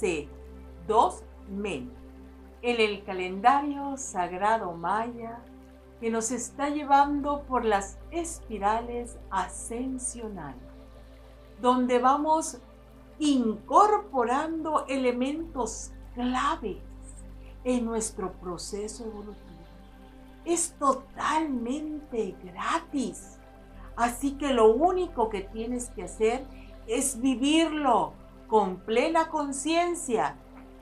dice dos men en el calendario sagrado maya que nos está llevando por las espirales ascensionales, donde vamos incorporando elementos claves en nuestro proceso evolutivo. Es totalmente gratis. Así que lo único que tienes que hacer es vivirlo con plena conciencia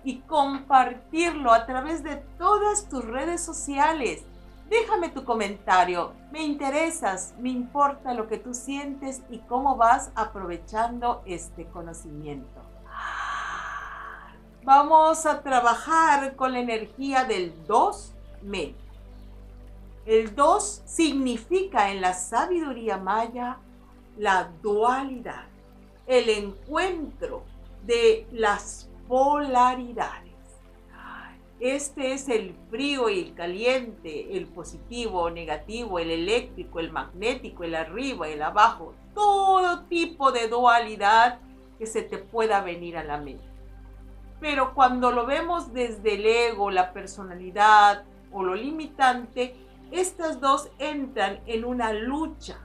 y compartirlo a través de todas tus redes sociales. Déjame tu comentario. Me interesas, me importa lo que tú sientes y cómo vas aprovechando este conocimiento. Vamos a trabajar con la energía del 2 me. El 2 significa en la sabiduría maya la dualidad, el encuentro de las polaridades. Este es el frío y el caliente, el positivo o negativo, el eléctrico, el magnético, el arriba, el abajo, todo tipo de dualidad que se te pueda venir a la mente. Pero cuando lo vemos desde el ego, la personalidad o lo limitante, estas dos entran en una lucha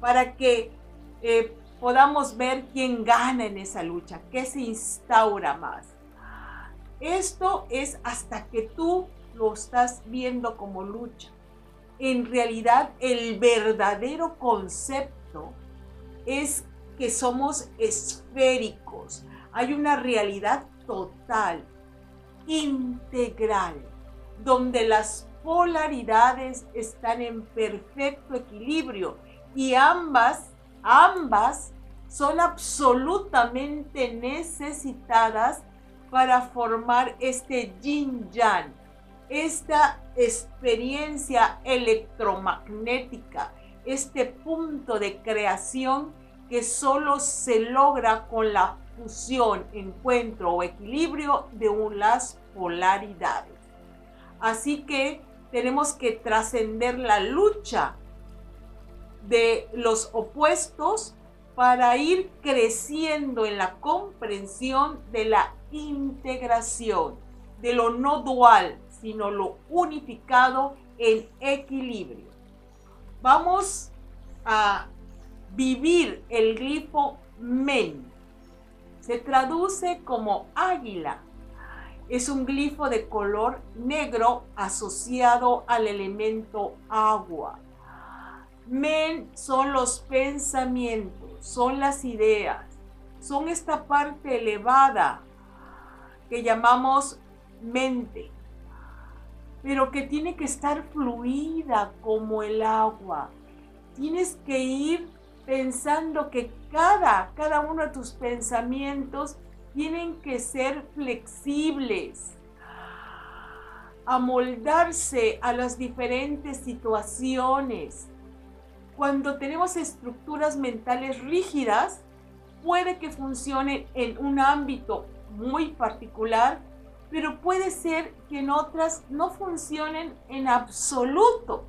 para que eh, podamos ver quién gana en esa lucha, qué se instaura más. Esto es hasta que tú lo estás viendo como lucha. En realidad, el verdadero concepto es que somos esféricos. Hay una realidad total, integral, donde las polaridades están en perfecto equilibrio y ambas, ambas son absolutamente necesitadas para formar este yin yang, esta experiencia electromagnética, este punto de creación que solo se logra con la fusión, encuentro o equilibrio de las polaridades. Así que tenemos que trascender la lucha de los opuestos para ir creciendo en la comprensión de la integración, de lo no dual, sino lo unificado en equilibrio. Vamos a vivir el glifo men se traduce como águila. Es un glifo de color negro asociado al elemento agua. Men son los pensamientos, son las ideas, son esta parte elevada que llamamos mente, pero que tiene que estar fluida como el agua. Tienes que ir pensando que cada, cada uno de tus pensamientos tienen que ser flexibles, amoldarse a las diferentes situaciones. Cuando tenemos estructuras mentales rígidas, puede que funcionen en un ámbito muy particular, pero puede ser que en otras no funcionen en absoluto.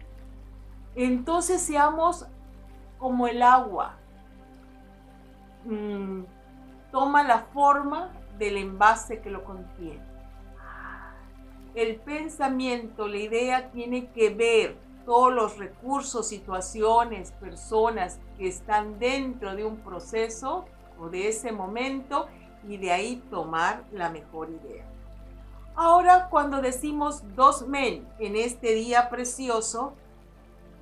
Entonces seamos como el agua. Mm, toma la forma del envase que lo contiene. El pensamiento, la idea tiene que ver todos los recursos, situaciones, personas que están dentro de un proceso o de ese momento y de ahí tomar la mejor idea. Ahora cuando decimos dos men en este día precioso,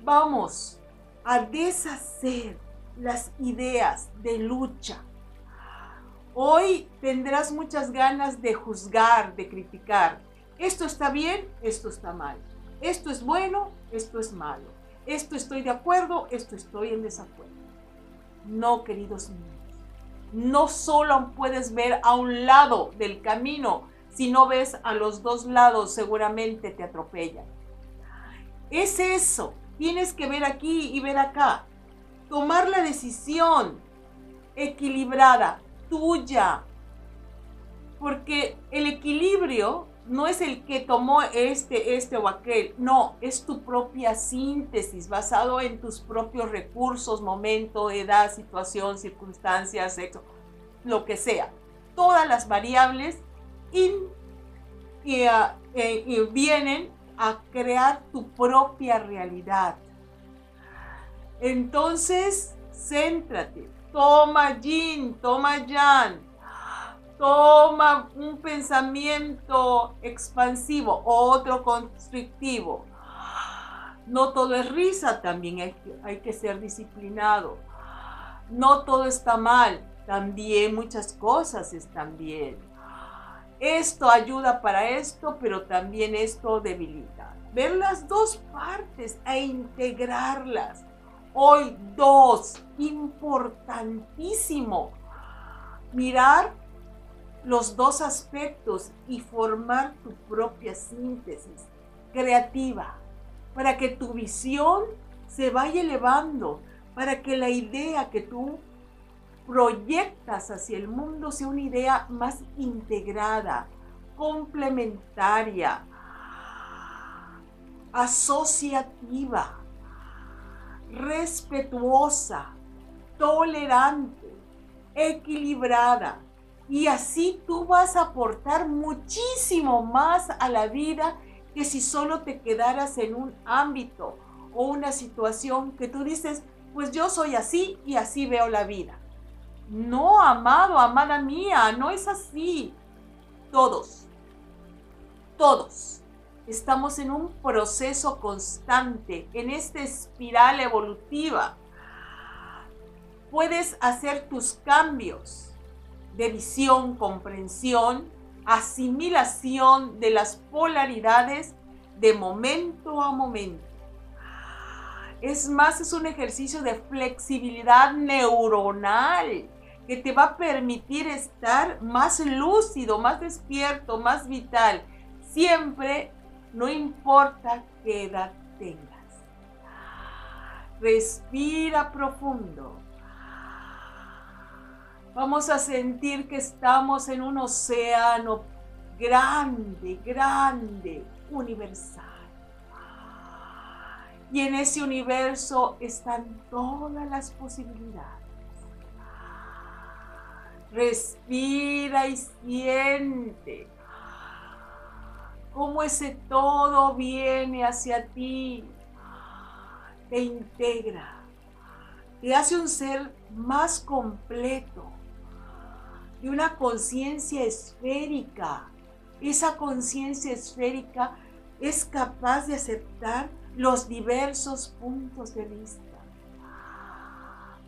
vamos a deshacer las ideas de lucha. Hoy tendrás muchas ganas de juzgar, de criticar. Esto está bien, esto está mal. Esto es bueno, esto es malo. Esto estoy de acuerdo, esto estoy en desacuerdo. No, queridos míos. No solo puedes ver a un lado del camino, si no ves a los dos lados seguramente te atropellan. Es eso, Tienes que ver aquí y ver acá. Tomar la decisión equilibrada, tuya. Porque el equilibrio no es el que tomó este, este o aquel. No, es tu propia síntesis basado en tus propios recursos, momento, edad, situación, circunstancias, sexo, lo que sea. todas las variables y, ah, eh, y vienen a crear tu propia realidad. Entonces, céntrate, toma yin, toma yang, toma un pensamiento expansivo, otro constrictivo. No todo es risa, también hay que, hay que ser disciplinado. No todo está mal, también muchas cosas están bien. Esto ayuda para esto, pero también esto debilita. Ver las dos partes e integrarlas. Hoy dos, importantísimo. Mirar los dos aspectos y formar tu propia síntesis creativa para que tu visión se vaya elevando, para que la idea que tú proyectas hacia el mundo sea una idea más integrada, complementaria, asociativa, respetuosa, tolerante, equilibrada. Y así tú vas a aportar muchísimo más a la vida que si solo te quedaras en un ámbito o una situación que tú dices, pues yo soy así y así veo la vida. No, amado, amada mía, no es así. Todos, todos estamos en un proceso constante, en esta espiral evolutiva. Puedes hacer tus cambios de visión, comprensión, asimilación de las polaridades de momento a momento. Es más, es un ejercicio de flexibilidad neuronal que te va a permitir estar más lúcido, más despierto, más vital. Siempre, no importa qué edad tengas. Respira profundo. Vamos a sentir que estamos en un océano grande, grande, universal. Y en ese universo están todas las posibilidades. Respira y siente cómo ese todo viene hacia ti, te integra, te hace un ser más completo, de una conciencia esférica. Esa conciencia esférica es capaz de aceptar los diversos puntos de vista.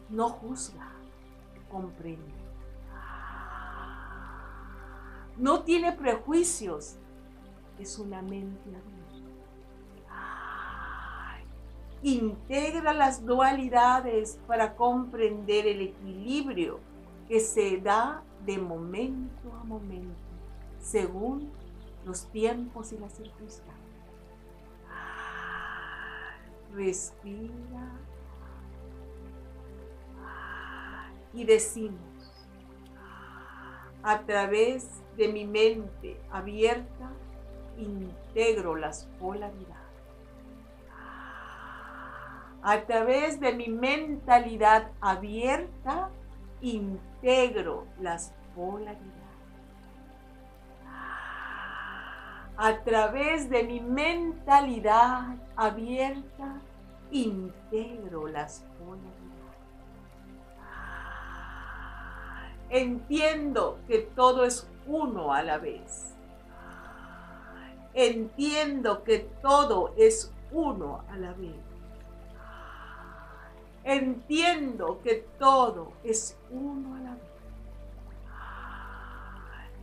No juzga, comprende no tiene prejuicios, es una mente abierta. Integra las dualidades para comprender el equilibrio que se da de momento a momento, según los tiempos y las circunstancias. Respira y decimos a través de mi mente abierta, integro las polaridades. A través de mi mentalidad abierta, integro las polaridades. A través de mi mentalidad abierta, integro las polaridades. Entiendo que todo es uno a la vez. Entiendo que todo es uno a la vez. Entiendo que todo es uno a la vez.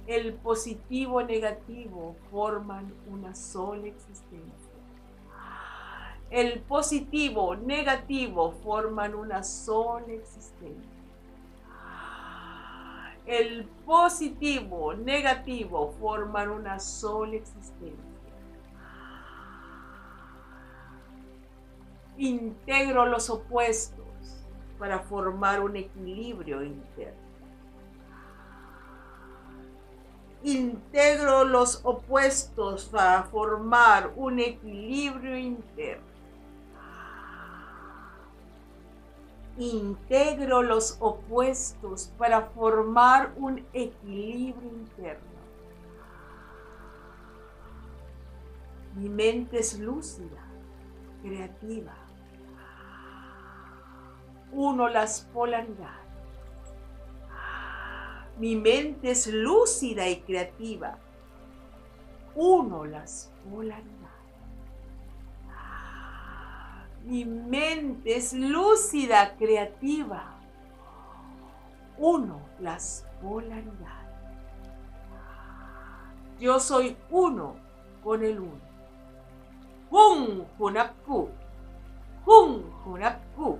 El positivo y negativo forman una sola existencia. El positivo, negativo forman una sola existencia el positivo, negativo forman una sola existencia. Integro los opuestos para formar un equilibrio interno. Integro los opuestos para formar un equilibrio interno. integro los opuestos para formar un equilibrio interno. Mi mente es lúcida, creativa. Uno las polaridades. Mi mente es lúcida y creativa. Uno las polaridades. Mi mente es lúcida, creativa. Uno, las polaridades. Yo soy uno con el uno. Hun Hunapku. Hun Hunapku.